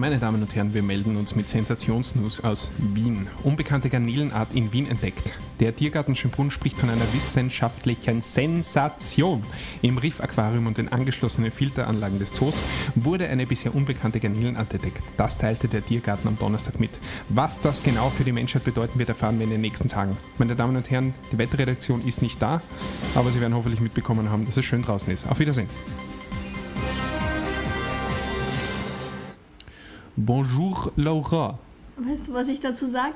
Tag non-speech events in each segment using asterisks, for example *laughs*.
Meine Damen und Herren, wir melden uns mit Sensationsnews aus Wien. Unbekannte Garnelenart in Wien entdeckt. Der Tiergarten Schönbrunn spricht von einer wissenschaftlichen Sensation. Im Riff-Aquarium und den angeschlossenen Filteranlagen des Zoos wurde eine bisher unbekannte Garnelenart entdeckt. Das teilte der Tiergarten am Donnerstag mit. Was das genau für die Menschheit bedeuten wird, erfahren wir in den nächsten Tagen. Meine Damen und Herren, die Wetterredaktion ist nicht da, aber Sie werden hoffentlich mitbekommen haben, dass es schön draußen ist. Auf Wiedersehen. Bonjour Laura. Weißt du, was ich dazu sag?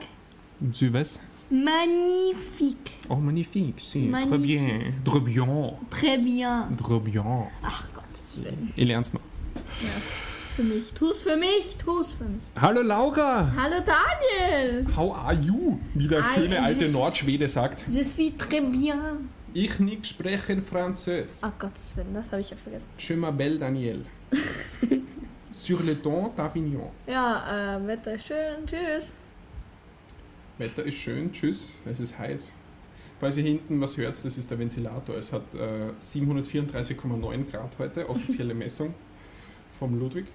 Tu weiß? Magnifique. Oh, magnifique, si. Très Magnifique. bien. Très bien. Très bien. Très bien. Ach Gottes Willen. Ich lern's noch. Ja. Für mich. Tu's für mich. Tu's für mich. Hallo Laura. Hallo Daniel. How are you? Wie der I schöne am alte Nordschwede sagt. Je suis très bien. Ich nicht sprechen Französ. Ach Gottes Willen, das habe ich ja vergessen. Je m'appelle Daniel. *laughs* Sur le ton d'Avignon. Ja, äh, Wetter ist schön. Tschüss. Wetter ist schön, tschüss, es ist heiß. Falls ihr hinten was hört, das ist der Ventilator. Es hat äh, 734,9 Grad heute, *laughs* offizielle Messung vom Ludwig.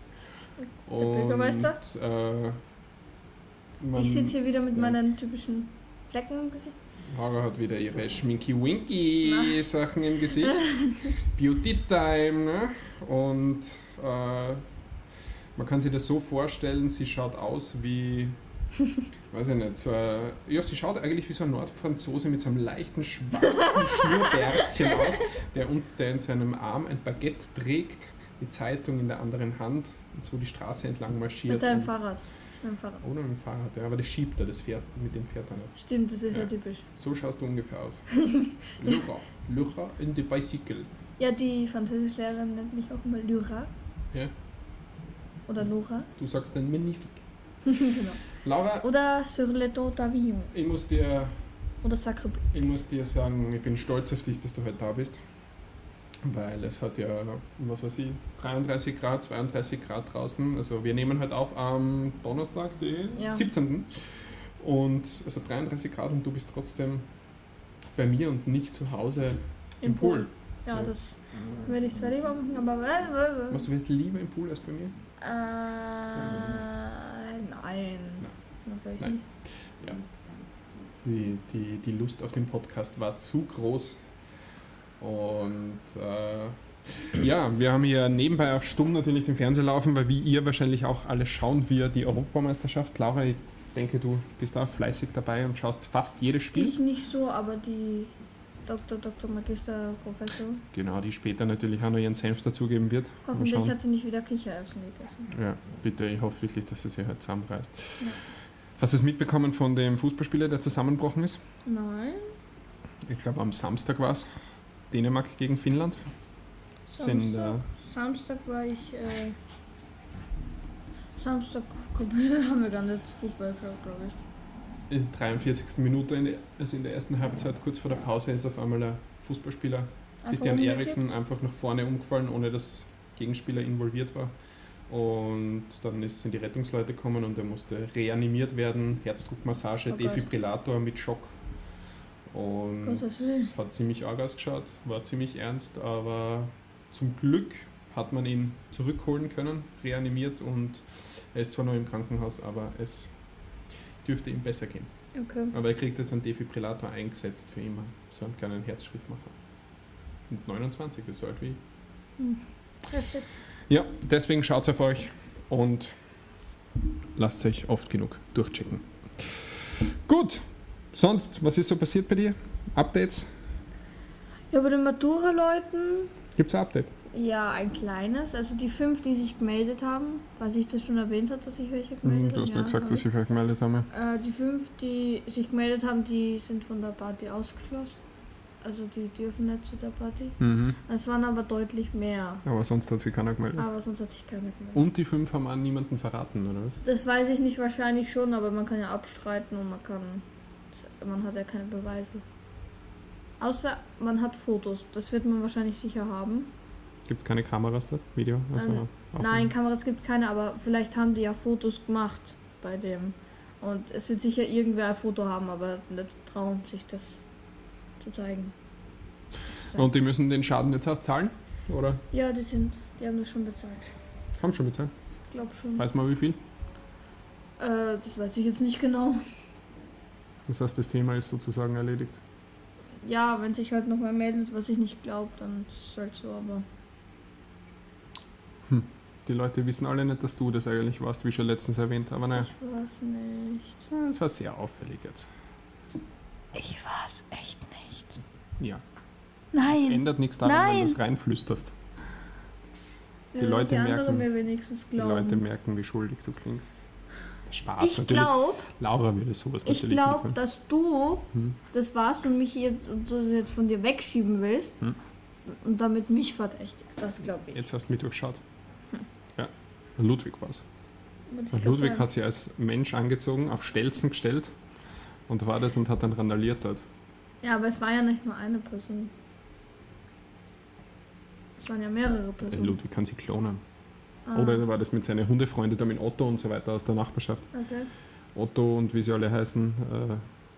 Und, Bürgermeister? Äh, man- Ich sitze hier wieder mit meinen typischen Flecken im Gesicht. Laura hat wieder ihre Schminky-Winky-Sachen im Gesicht. *laughs* Beauty-Time, ne? Und äh, man kann sich das so vorstellen, sie schaut aus wie, *laughs* weiß ich nicht, so ein, ja, sie schaut eigentlich wie so ein Nordfranzose mit so einem leichten schwarzen *laughs* Schnurrbärtchen aus, der unter in seinem Arm ein Baguette trägt, die Zeitung in der anderen Hand und so die Straße entlang marschiert. Mit deinem und- Fahrrad. Mit dem Fahrrad. Oder mit dem Fahrrad, ja, aber das schiebt er, das Pferd, mit dem Pferd er nicht. Stimmt, das ist ja, Ja. typisch. So schaust du ungefähr aus. *laughs* Lyra. Lyra in the bicycle. Ja, die Französischlehrerin nennt mich auch immer Lyra. Ja. Oder Nora. Du sagst dann magnifique. *laughs* genau. Laura, Oder Sur le dos d'Avignon. ich muss, dir, Oder Sacre ich muss dir sagen, ich bin stolz auf dich, dass du heute da bist. Weil es hat ja, was weiß ich, 33 Grad, 32 Grad draußen. Also wir nehmen heute auf am Donnerstag, den Ja. 17. Und hat 33 Grad und du bist trotzdem bei mir und nicht zu Hause im, Im Pool. Pool. Ja, das werde ich zwar lieber machen, aber. Was, du wirst lieber im Pool als bei mir? Nein. Soll ich Nein. nicht. Ja. Die, die, die Lust auf den Podcast war zu groß. Und äh, ja, wir haben hier nebenbei auf Stumm natürlich den Fernseher laufen, weil wie ihr wahrscheinlich auch alle schauen wir die Europameisterschaft. Laura, ich denke, du bist auch fleißig dabei und schaust fast jedes Spiel. Ich nicht so, aber die Doktor, Doktor, Magister, Professor. Genau, die später natürlich auch noch ihren Senf dazugeben wird. Hoffentlich hat sie nicht wieder Kichererbsen gegessen. Ja, bitte, ich hoffe wirklich, dass sie sich heute zusammenreißt. Ja. Hast du es mitbekommen von dem Fußballspieler, der zusammengebrochen ist? Nein. Ich glaube, am Samstag war es. Dänemark gegen Finnland. Sind, äh, Samstag, Samstag war ich. Äh, Samstag *laughs* haben wir gar nicht Fußball geschaut, glaube ich. In der 43. Minute, in der, also in der ersten Halbzeit, kurz vor der Pause, ist auf einmal ein Fußballspieler, Christian. Eriksen, einfach nach vorne umgefallen, ohne dass Gegenspieler involviert war. Und dann ist, sind die Rettungsleute gekommen und er musste reanimiert werden, Herzdruckmassage, Oh Gott. Defibrillator mit Schock. Und Willen. hat ziemlich arg ausgeschaut, war ziemlich ernst, aber zum Glück hat man ihn zurückholen können, reanimiert und er ist zwar noch im Krankenhaus, aber es dürfte ihm besser gehen. Okay. Aber er kriegt jetzt einen Defibrillator eingesetzt für immer, so einen kleinen Herzschrittmacher. Und 29 ist so alt wie. Heftig. Ja, deswegen schaut auf euch und lasst euch oft genug durchchecken. Gut, sonst, was ist so passiert bei dir? Updates? Ja, bei den Matura-Leuten, Gibt es ein Update? Ja, ein kleines. Also die fünf, die sich gemeldet haben, was ich das schon erwähnt habe, dass sich welche Hm, gemeldet Du hast haben. mir ja, gesagt, dass ich. ich vielleicht gemeldet habe. Äh, die fünf, die sich gemeldet haben, die sind von der Party ausgeschlossen. Also die dürfen nicht zu der Party. Mhm. Es waren aber deutlich mehr. Aber sonst hat sich keiner gemeldet. Aber sonst hat sich keiner gemeldet. Und die fünf haben an niemanden verraten, oder was? Das weiß ich nicht wahrscheinlich schon, aber man kann ja abstreiten und man kann. Man hat ja keine Beweise. Außer man hat Fotos. Das wird man wahrscheinlich sicher haben. Gibt es keine Kameras dort? Video? Also Nein. Aufnahme? Nein, Kameras gibt es keine, aber vielleicht haben die ja Fotos gemacht bei dem. Und es wird sicher irgendwer ein Foto haben, aber nicht trauen, sich das zu zeigen. Und die müssen den Schaden jetzt auch zahlen? Oder? Ja, die sind, die haben das schon bezahlt. Haben schon bezahlt? Ich glaube schon. Weiß man wie viel? Äh, das weiß ich jetzt nicht genau. Das heißt, das Thema ist sozusagen erledigt. Ja, wenn sich halt noch mal meldet, was ich nicht glaube, dann ist es halt so, aber. Die Leute wissen alle nicht, dass du das eigentlich warst, wie schon letztens erwähnt. Aber naja, Ich weiß nicht. das war sehr auffällig jetzt. Ich weiß echt nicht. Ja, es Nein! ändert nichts daran, wenn Nein. du es reinflüsterst. die Ja, Leute die merken- mir wenigstens Die. Leute merken, wie schuldig du klingst. Spaß ich natürlich. glaube, Laura würde sowas ich natürlich glaube, nicht dass du Hm. das warst und mich jetzt, und so jetzt von dir wegschieben willst Hm. und damit mich verdächtigst. Das glaube ich. Jetzt hast du mich durchschaut. Ludwig war es. Ludwig hat sie als Mensch angezogen, auf Stelzen gestellt und war das und hat dann randaliert dort. Ja, aber es war ja nicht nur eine Person. Es waren ja mehrere Der Personen. Ludwig kann sie klonen. Ah, Oder war das mit seinen Hundefreunden, da mit Otto und so weiter aus der Nachbarschaft. Okay. Otto und wie sie alle heißen.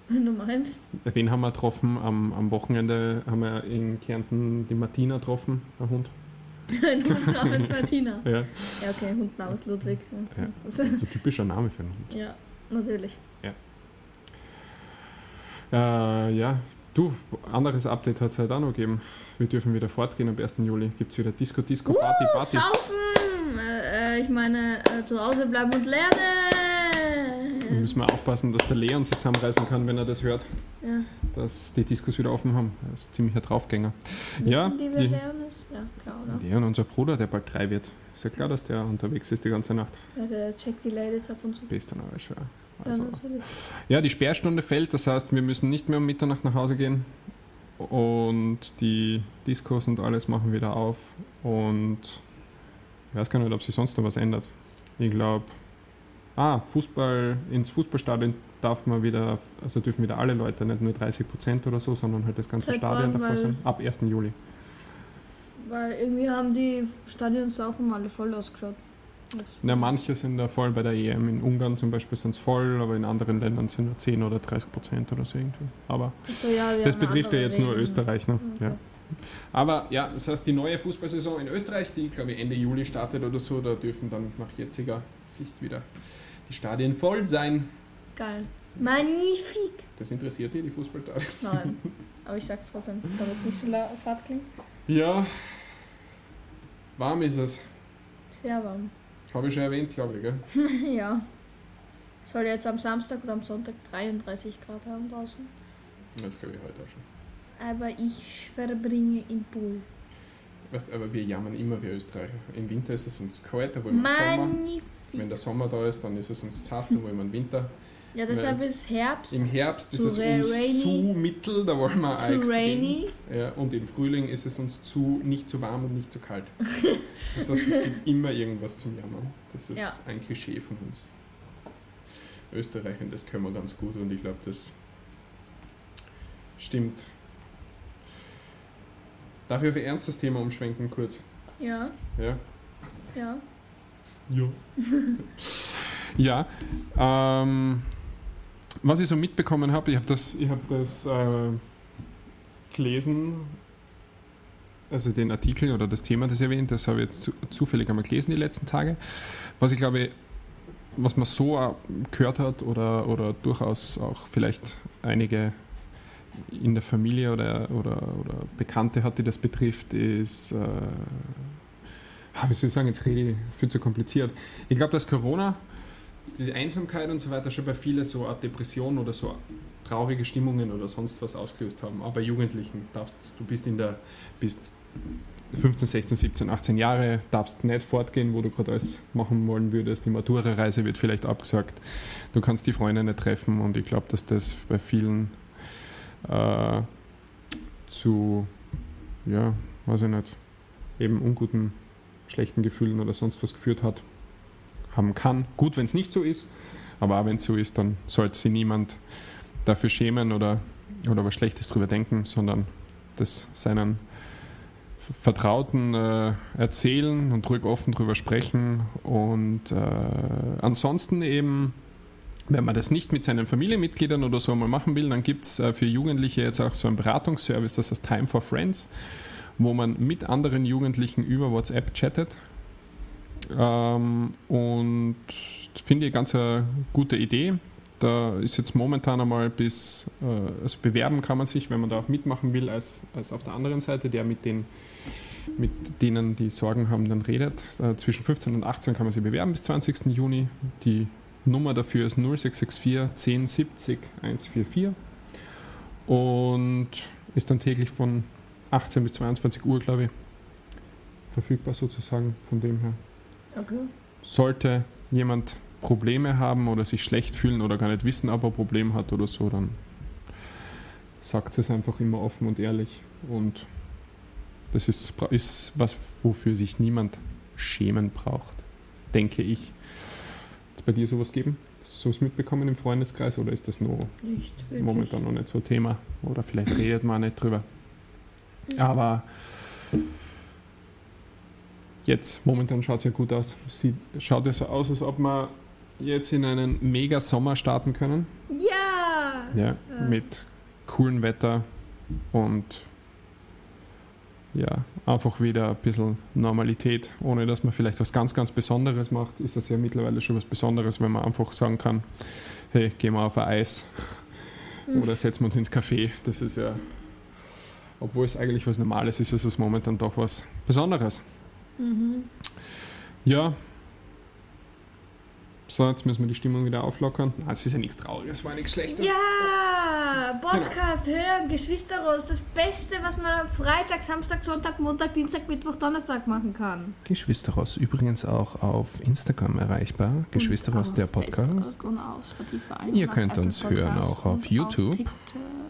Wenn du meinst. Äh, wen haben wir getroffen? Am, am Wochenende haben wir in Kärnten die Martina getroffen, ein Hund. Ein Hund namens *laughs* Martina. Ja, Ja, okay, Hund namens Ludwig. Ja, Ja. Das- ist ein typischer Name für einen Hund. ja natürlich. Äh, ja, du, anderes Update hat es halt auch noch gegeben. Wir dürfen wieder fortgehen am 1. Juli. Gibt es wieder Disco, Disco, Party, Uh, Party. saufen! Äh, äh, ich meine, äh, zu Hause bleiben und lernen! Müssen wir aufpassen, dass der Leon sich zusammenreißen kann, wenn er das hört, Ja, dass die Discos wieder offen haben. Er ist ziemlich ein Draufgänger. wissen Ja, die, wer Leon ist? Ja, klar, oder? Leon, unser Bruder, der bald drei wird. Ist ja klar, dass der unterwegs ist die ganze Nacht. Ja, der checkt die Ladies ab und zu. Bist dann aber schwer. Ja, Also, ja, die Sperrstunde fällt, das heißt, wir müssen nicht mehr um Mitternacht nach Hause gehen. Und die Discos und alles machen wieder auf. Und ich weiß gar nicht, ob sich sonst noch was ändert. Ich glaube, ah, Fußball, ins Fußballstadion darf man wieder, also dürfen wieder alle Leute, nicht nur 30 Prozent oder so, sondern halt das ganze Seit Stadion davor sein. Ab 1. Juli. Weil irgendwie haben die Stadions auch immer alle voll ausgeschaut. Ja, manche sind da voll bei der EM. In Ungarn zum Beispiel sind es voll, aber in anderen Ländern sind nur 10 oder 30 Prozent oder so irgendwie. Aber Ach so, ja, das betrifft ja jetzt nur Regeln. Österreich. Ne? Okay. Ja. Aber ja, das heißt, die neue Fußballsaison in Österreich, die glaube ich Ende Juli startet oder so, da dürfen dann nach jetziger Sicht wieder die Stadien voll sein. Geil. Magnifik! Das interessiert dich, die Fußballstadien? Nein. *laughs* Aber ich sag's trotzdem, damit es nicht so fad klingt. Ja, warm ist es. Sehr warm. Habe ich schon erwähnt, glaube ich. Gell? *laughs* ja. Soll jetzt am Samstag oder am Sonntag 33 Grad haben draußen. Das glaube ich heute auch schon. Aber ich verbringe in Pool. Weißt, aber wir jammern immer wie Österreicher. Im Winter ist es uns kalt, da wollen wir Sommer. Wenn der Sommer da ist, dann ist es uns zu heiß, dann wollen wir einen Winter. Ja, deshalb ist Herbst Im Herbst ist es uns rainy. zu mittel, da wollen wir zu rainy. Ja, und im Frühling ist es uns zu nicht zu warm und nicht zu kalt. *laughs* Das heißt, es gibt immer irgendwas zum Jammern. Das ist Ja. ein Klischee von uns. Österreichern, das können wir ganz gut und ich glaube, das stimmt. Darf ich auf ein ernstes Thema umschwenken kurz? Ja, Ja. ja. Ja. *laughs* ja. Ähm, was ich so mitbekommen habe, ich habe das, ich hab das äh, gelesen, also den Artikel oder das Thema, das erwähnt, das habe ich jetzt zu, zufällig einmal gelesen die letzten Tage. Was ich glaube, was man so gehört hat oder, oder durchaus auch vielleicht einige in der Familie oder, oder, oder Bekannte hat, die das betrifft, ist, äh, ah, wie soll ich sagen, jetzt rede ich viel zu kompliziert. Ich glaube, dass Corona, die Einsamkeit und so weiter schon bei vielen so eine Depression oder so traurige Stimmungen oder sonst was ausgelöst haben. Aber bei Jugendlichen darfst du bist in der bist 15, 16, 17, 18 Jahre, darfst nicht fortgehen, wo du gerade alles machen wollen würdest. Die Matura-Reise wird vielleicht abgesagt. Du kannst die Freunde nicht treffen und ich glaube, dass das bei vielen äh, zu, ja, weiß ich nicht, eben unguten, schlechten Gefühlen oder sonst was geführt hat, haben kann. Gut, wenn es nicht so ist, aber auch wenn es so ist, dann sollte sich niemand dafür schämen oder, oder was Schlechtes drüber denken, sondern das seinen Vertrauten äh, erzählen und ruhig offen drüber sprechen. Und äh, ansonsten eben, wenn man das nicht mit seinen Familienmitgliedern oder so mal machen will, dann gibt es äh, für Jugendliche jetzt auch so einen Beratungsservice, das heißt Time for Friends, wo man mit anderen Jugendlichen über WhatsApp chattet. Ähm, und finde ich ganz eine gute Idee. Da ist jetzt momentan einmal bis, äh, also bewerben kann man sich, wenn man da auch mitmachen will, als, als auf der anderen Seite, der mit den mit denen, die Sorgen haben, dann redet. Äh, zwischen 15 und 18 kann man sich bewerben bis 20. Juni. Die Nummer dafür ist 0664 1070 144 und ist dann täglich von 18 bis 22 Uhr, glaube ich, verfügbar sozusagen von dem her. Okay. Sollte jemand Probleme haben oder sich schlecht fühlen oder gar nicht wissen, ob er ein Problem hat oder so, dann sagt es einfach immer offen und ehrlich. Und das ist, ist was, wofür sich niemand schämen braucht, denke ich. Es bei dir sowas geben? Hast du sowas mitbekommen im Freundeskreis oder ist das nur momentan noch nicht so Thema? Oder vielleicht redet man nicht drüber. Aber jetzt, momentan schaut es ja gut aus. Sieht, schaut es so aus, als ob wir jetzt in einen mega Sommer starten können. Ja! Ja, Ja. mit coolem Wetter und ja, einfach wieder ein bisschen Normalität, ohne dass man vielleicht was ganz, ganz Besonderes macht, ist das ja mittlerweile schon was Besonderes, wenn man einfach sagen kann, hey, gehen wir auf ein Eis oder setzen wir uns ins Café. Das ist ja, obwohl es eigentlich was Normales ist, ist es momentan doch was Besonderes. Mhm. Ja. So, jetzt müssen wir die Stimmung wieder auflockern. Ah, es ist ja nichts Trauriges, war nichts Schlechtes. Ja! Podcast hören, Geschwisterros, das Beste, was man am Freitag, Samstag, Sonntag, Montag, Dienstag, Mittwoch, Donnerstag machen kann. Geschwisterhaus übrigens auch auf Instagram erreichbar. Geschwisterhaus Und der auf Podcast. Facebook Und auf Spotify. Ihr auf könnt uns hören Podcasts auch auf YouTube. TikTok.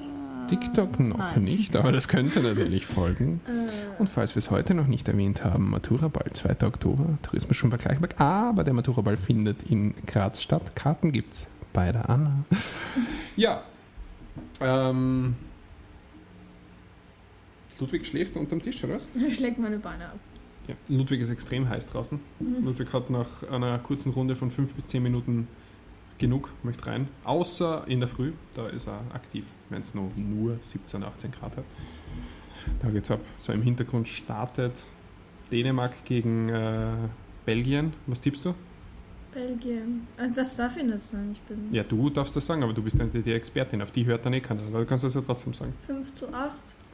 TikTok noch Nein. nicht, aber das könnte natürlich folgen. Äh, Und falls wir es heute noch nicht erwähnt haben, Maturaball, 2. Oktober, Tourismus schon vergleichbar. Aber der Maturaball findet in Graz statt. Karten gibt's bei der Anna. *laughs* Ja. Ähm, Ludwig schläft unterm Tisch, oder was? er *laughs* schlägt meine Beine ab. Ja. Ludwig ist extrem heiß draußen. Ludwig hat nach einer kurzen Runde von 5 bis 10 Minuten genug, möchte rein. Außer in der Früh, da ist er aktiv, wenn es nur, nur 17, 18 Grad hat. Da geht's ab. So im Hintergrund startet Dänemark gegen äh, Belgien. Was tippst du? Belgien. Also das darf ich nicht sagen. Ich bin Ja, du darfst das sagen, aber du bist ja die Expertin. Auf die hört dann eh keiner. Aber du kannst das ja trotzdem sagen. 5 zu 8.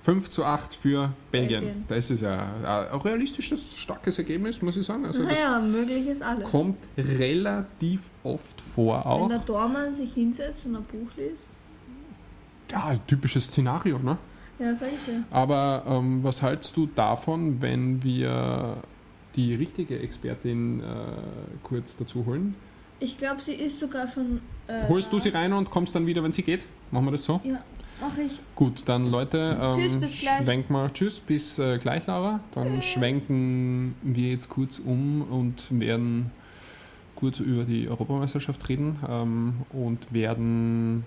5 zu 8 für Belgien. Belgien. Das ist ja ein realistisches, starkes Ergebnis, muss ich sagen. Also naja, möglich ist alles. kommt relativ oft vor Wenn auch. der Dormann sich hinsetzt und ein Buch liest. Ja, typisches Szenario, ne? Ja, sag ich ja. Aber ähm, was hältst du davon, wenn wir die richtige Expertin äh, kurz dazu holen? Ich glaube, sie ist sogar schon. Äh, Holst du sie rein und kommst dann wieder, wenn sie geht? Machen wir das so? Ja, mache ich. Gut, dann Leute, ähm, Tschüss, bis gleich. schwenken wir. Tschüss, bis äh, gleich, Laura. Dann schwenken wir jetzt kurz um und werden kurz über die Europameisterschaft reden ähm, und werden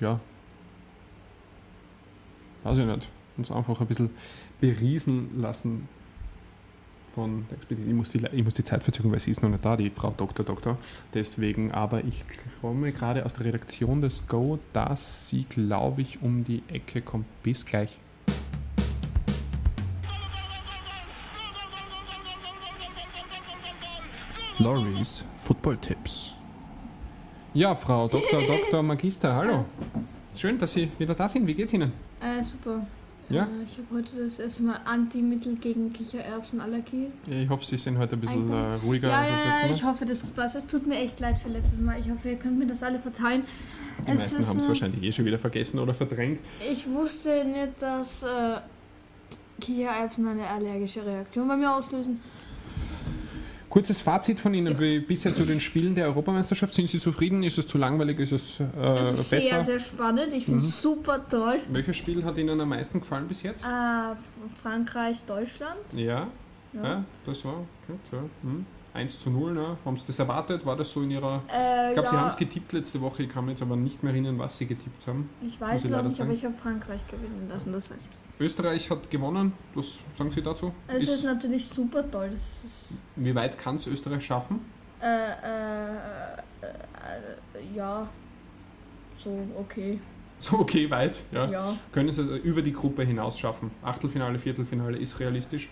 ja weiß ich nicht, uns einfach ein bisschen beriesen lassen von der Expedition. Ich muss die, ich muss die Zeit verzögern, weil sie ist noch nicht da, die Frau Dr. Doktor. Deswegen, aber ich komme gerade aus der Redaktion des Go, dass sie, glaube ich, um die Ecke kommt. Bis gleich. Loris Football Tipps. Ja, Frau Dr. Dr. Magister, hallo. Schön, dass Sie wieder da sind. Wie geht's Ihnen? Äh, super. Ja? Äh, ich habe heute das erste Mal Antimittel gegen Kichererbsenallergie. Ich hoffe, Sie sind heute ein bisschen äh, ruhiger. Ja, ja, ja, ich hoffe, das passt. Es tut mir echt leid für letztes Mal. Ich hoffe, ihr könnt mir das alle verzeihen. Die Es meisten ist haben es eine- wahrscheinlich eh schon wieder vergessen oder verdrängt. Ich wusste nicht, dass äh, Kichererbsen eine allergische Reaktion bei mir auslösen. Kurzes Fazit von Ihnen wie bisher zu den Spielen der Europameisterschaft. Sind Sie zufrieden? Ist es zu langweilig? Ist es äh, Es ist besser? sehr, sehr spannend. Ich finde es Mhm. super toll. Welches Spiel hat Ihnen am meisten gefallen bis jetzt? Äh, Frankreich, Deutschland. Ja, Ja. ja. das war gut. Ja. Hm. 1 zu 0, ne? haben Sie das erwartet? War das so in Ihrer... Äh, Ich glaube, Sie ja, haben es getippt letzte Woche. Ich kann mich jetzt aber nicht mehr erinnern, was Sie getippt haben. ich weiß es nicht, aber sagen. ich habe Frankreich gewinnen lassen, das weiß ich. Österreich hat gewonnen. Was sagen Sie dazu? Es ist, Ist, natürlich super toll. Wie weit kann es Österreich schaffen? äh, äh, äh, äh, ja, so okay. So okay weit, ja. Ja. Können Sie es über die Gruppe hinaus schaffen? Achtelfinale, Viertelfinale ist realistisch.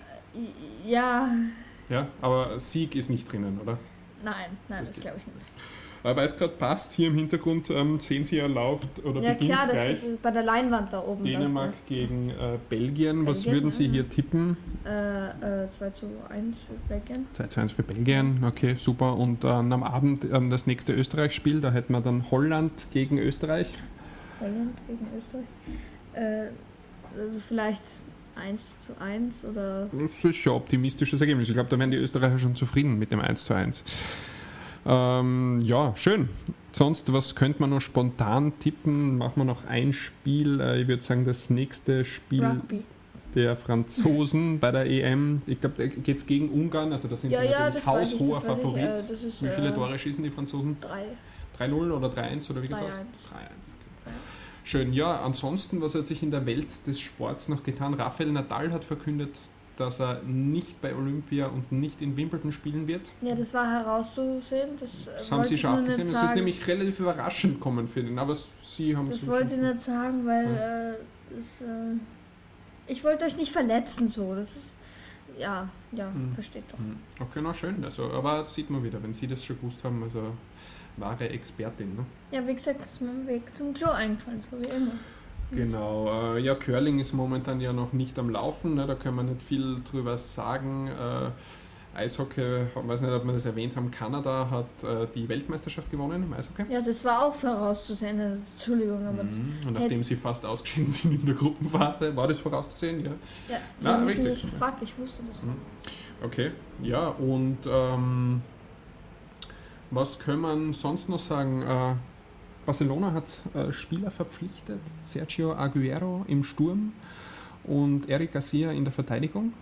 Ja, Ja, aber Sieg ist nicht drinnen, oder? Nein, nein, Das das, glaube ich nicht. Aber weil es gerade passt, hier im Hintergrund ähm, sehen Sie, er läuft oder Ja beginnt klar, das gleich. ist bei der Leinwand da oben. Dänemark gegen äh, Belgien. Was Belgien, würden Sie ja. hier tippen? Äh, äh, 2 zu 1 für Belgien. 2-2 für Belgien, okay, super. Und dann am Abend ähm, das nächste Österreich-Spiel, da hätten wir dann Holland gegen Österreich. Holland gegen Österreich. Äh, also vielleicht 1 zu 1 oder. Das ist schon ein optimistisches Ergebnis. Ich glaube, da wären die Österreicher schon zufrieden mit dem 1 zu 1. Ähm, ja, schön. Sonst, was könnte man noch spontan tippen? Machen wir noch ein Spiel. Äh, ich würde sagen, das nächste Spiel Rugby. der Franzosen *laughs* bei der EM. Ich glaube, da geht es gegen Ungarn. Also, das sind Ja, sie ja, natürlich haushoher weiß ich Favorit. äh, ist, Wie viele äh, Tore schießen die Franzosen? 3. 3-0 oder 3-1 oder wie geht's 3-1. aus? 3-1. Okay. Schön, ja, ansonsten, was hat sich in der Welt des Sports noch getan? Rafael Nadal hat verkündet, dass er nicht bei Olympia und nicht in Wimbledon spielen wird. Ja, das war herauszusehen. Das, Das haben Sie schon abgesehen. Das ist nämlich relativ überraschend gekommen für den, aber Sie haben Das wollte ich nicht sagen, weil äh, das, äh, ich wollte euch nicht verletzen so. Das ist ja, ja, Mhm. versteht doch. Hm, Okay, na schön. Also, aber sieht man wieder, wenn Sie das schon gewusst haben, also wahre Expertin. Ne? Ja, wie gesagt, ist mir am Weg zum Klo eingefallen, so wie immer. Genau, äh, ja, Curling ist momentan ja noch nicht am Laufen, ne? da können wir nicht viel drüber sagen. Äh, Eishockey, ich weiß nicht, ob wir das erwähnt haben, Kanada hat äh, die Weltmeisterschaft gewonnen im Eishockey. Ja, das war auch vorauszusehen. Also, Entschuldigung, aber Mhm. Und nachdem sie fast ausgeschieden sind in der Gruppenphase, war das vorauszusehen, ja. ja, sie Na, richtig. nicht gefragt, ich wusste das. Mhm. Okay, ja, und ähm, was können wir sonst noch sagen? Äh, Barcelona hat äh, Spieler verpflichtet, Sergio Aguero im Sturm und Eric Garcia in der Verteidigung.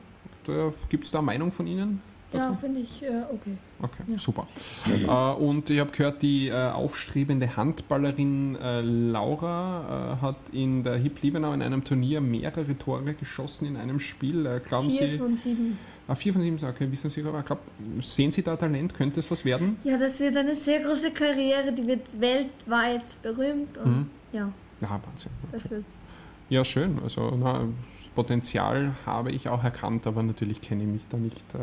Gibt es da Meinung von Ihnen? Ja, finde ich äh, okay. Okay, Ja. super. Äh, und ich habe gehört, die äh, aufstrebende Handballerin äh, Laura äh, hat in der HIP Liebenau in einem Turnier mehrere Tore geschossen in einem Spiel. Äh, glauben Vier Sie, von sieben. Ah, vier von sieben, okay, wissen Sie, aber ich glaub, sehen Sie da Talent? Könnte es was werden? Ja, das wird eine sehr große Karriere, die wird weltweit berühmt und Mhm. ja, Ja, Wahnsinn. das wird. Ja, schön. Also, na, Potenzial habe ich auch erkannt, aber natürlich kenne ich mich da nicht. Äh,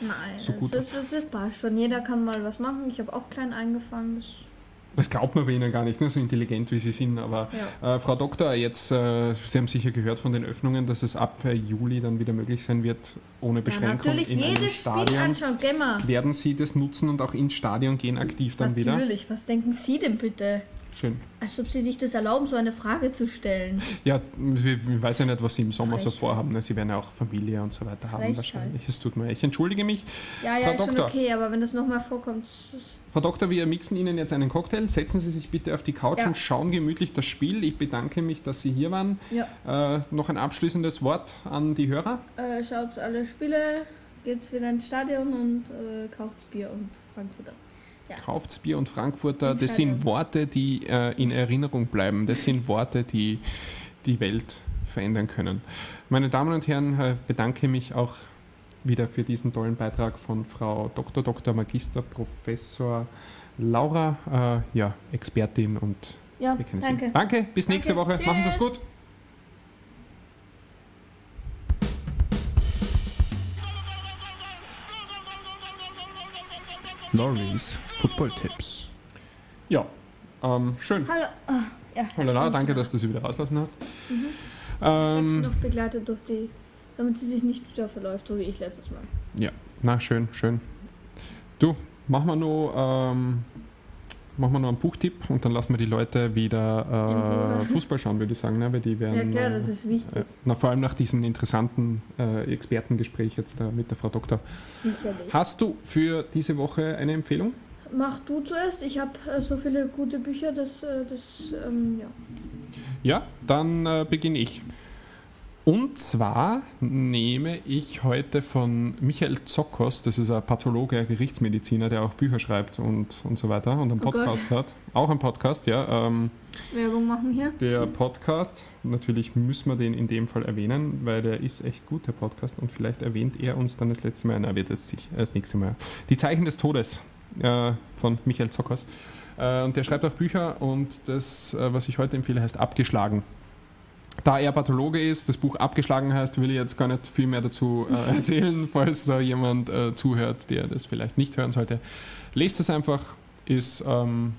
Nein, So das, gut. ist, das, das passt schon. Jeder kann mal was machen. Ich habe auch klein angefangen. Das, das glaubt man bei Ihnen gar nicht, ne, so intelligent wie Sie sind. Aber ja. äh, Frau Doktor, jetzt, äh, Sie haben sicher gehört von den Öffnungen, dass es ab äh, Juli dann wieder möglich sein wird, ohne ja, Beschränkung natürlich in einem jedes Spiel Stadion. anschauen. Geh mal. Werden Sie das nutzen und auch ins Stadion gehen aktiv dann wieder? Natürlich. Was denken Sie denn bitte? Schön. Als ob Sie sich das erlauben, so eine Frage zu stellen. Ja, ich weiß ja nicht, was Sie im Sommer so Frechheit. vorhaben. Ne? Sie werden ja auch Familie und so weiter haben Frechheit. wahrscheinlich. Es tut mir, ich entschuldige mich. Ja, ja, Frau ist schon okay, aber wenn das nochmal vorkommt, Frau Doktor, wir mixen Ihnen jetzt einen Cocktail. Setzen Sie sich bitte auf die Couch Ja. und schauen gemütlich das Spiel. Ich bedanke mich, dass Sie hier waren. ja. Äh, noch ein abschließendes Wort an die Hörer. Äh, schaut alle Spiele, geht's wieder ins Stadion und äh, kauft Bier und Frankfurter. Kauft's Bier und Frankfurter. Das sind Worte, die äh, in Erinnerung bleiben. Das sind Worte, die die Welt verändern können. Meine Damen und Herren, äh, bedanke mich auch wieder für diesen tollen Beitrag von Frau Dr. Dr. Magister Professor Laura, äh, ja, Expertin und Ja, danke. Sie. Danke, bis nächste Danke. Woche. Machen Sie es Tschüss. gut. Loris Football Tipps. Ja, ähm, schön. Hallo. Ah, ja, Hallo bin danke, da. dass du sie wieder rauslassen hast. Mhm. Ich habe sie Ähm, noch begleitet durch die, damit sie sich nicht wieder verläuft, so wie ich letztes Mal. ja, na schön, schön. Du, machen wir noch, ähm, machen wir noch einen Buchtipp und dann lassen wir die Leute wieder äh, *laughs* Fußball schauen, würde ich sagen, ne? weil die werden. Ja klar, das äh, ist wichtig. äh, na, vor allem nach diesem interessanten äh, Expertengespräch jetzt äh, mit der Frau Doktor. Sicherlich. Hast du für diese Woche eine Empfehlung? Mach du zuerst. Ich habe äh, so viele gute Bücher, dass das, ähm, ja. Ja, dann beginne ich. Und zwar nehme ich heute von Michael Zokos, das ist ein Pathologe, ein Gerichtsmediziner, der auch Bücher schreibt und, und so weiter und einen Oh. Podcast hat. Auch ein Podcast, ja. Ähm, Werbung machen hier. der Podcast, natürlich müssen wir den in dem Fall erwähnen, weil der ist echt gut, der Podcast. Und vielleicht erwähnt er uns dann das letzte Mal, na, wird es sich das nächste Mal. Die Zeichen des Todes äh, von Michael Zockers. Äh, und der schreibt auch Bücher und das, äh, was ich heute empfehle, heißt Abgeschlagen. Da er Pathologe ist, das Buch abgeschlagen heißt, will ich jetzt gar nicht viel mehr dazu äh, *laughs* erzählen, falls da jemand äh, zuhört, der das vielleicht nicht hören sollte. Lest es einfach, ist ähm,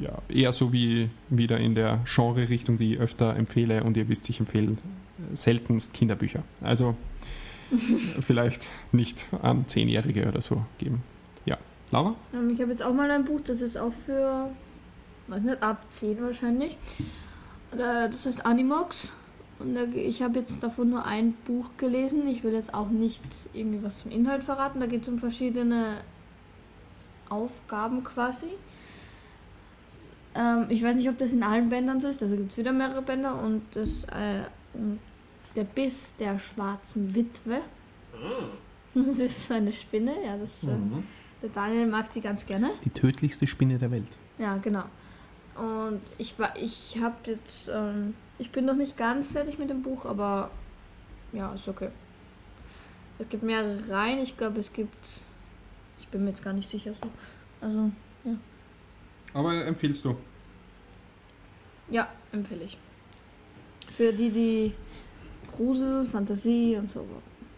ja, eher so wie wieder in der Genre-Richtung, die ich öfter empfehle und ihr wisst, ich empfehle seltenst Kinderbücher. Also *laughs* vielleicht nicht an Zehnjährige oder so geben. Ja, Laura? Ähm, Ich habe jetzt auch mal ein Buch, das ist auch für, weiß nicht, ab 10 wahrscheinlich. Äh, Das heißt Animox. Und da, ich habe jetzt davon nur ein Buch gelesen. Ich will jetzt auch nicht irgendwie was zum Inhalt verraten. Da geht es um verschiedene Aufgaben quasi. Ähm, ich weiß nicht, ob das in allen Bändern so ist. Also gibt es wieder mehrere Bänder. Und das, äh, und der Biss der schwarzen Witwe. *laughs* Das ist so eine Spinne. Ja, das, äh, der Daniel mag die ganz gerne. Die tödlichste Spinne der Welt. Ja, genau. Und ich war, ich habe jetzt, ähm, ich bin noch nicht ganz fertig mit dem Buch, aber ja, ist okay. Es gibt mehrere Reihen. Ich glaube, es gibt, ich bin mir jetzt gar nicht sicher so. Also, Aber empfiehlst du? ja, empfehle ich. Für die, die Grusel, Fantasie und so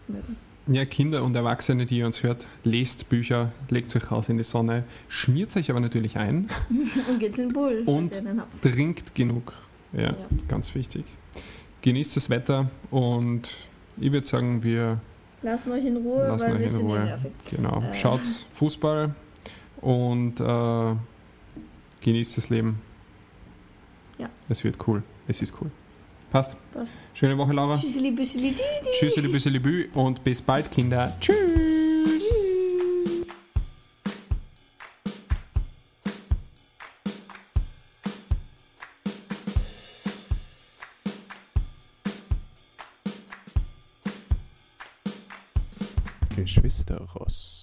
mögen. Ja, Kinder und Erwachsene, die ihr uns hört, lest Bücher, legt euch raus in die Sonne, schmiert euch aber natürlich ein *laughs* Und geht in den Bull. *laughs* Und trinkt genug. Ja, Ja. ganz wichtig. Genießt das Wetter und ich würde sagen, wir Lassen euch in Ruhe, lassen weil euch in Ruhe. Genau. Äh. Schaut Fußball und äh, genießt das Leben. Ja. Es wird cool. Es ist cool. Passt. Passt. Schöne Woche, Laura. Tschüsseli, büsseli, di, di. Tschüsseli, büsseli, bü und bis bald, Kinder. Tschüss. Geschwister Ross.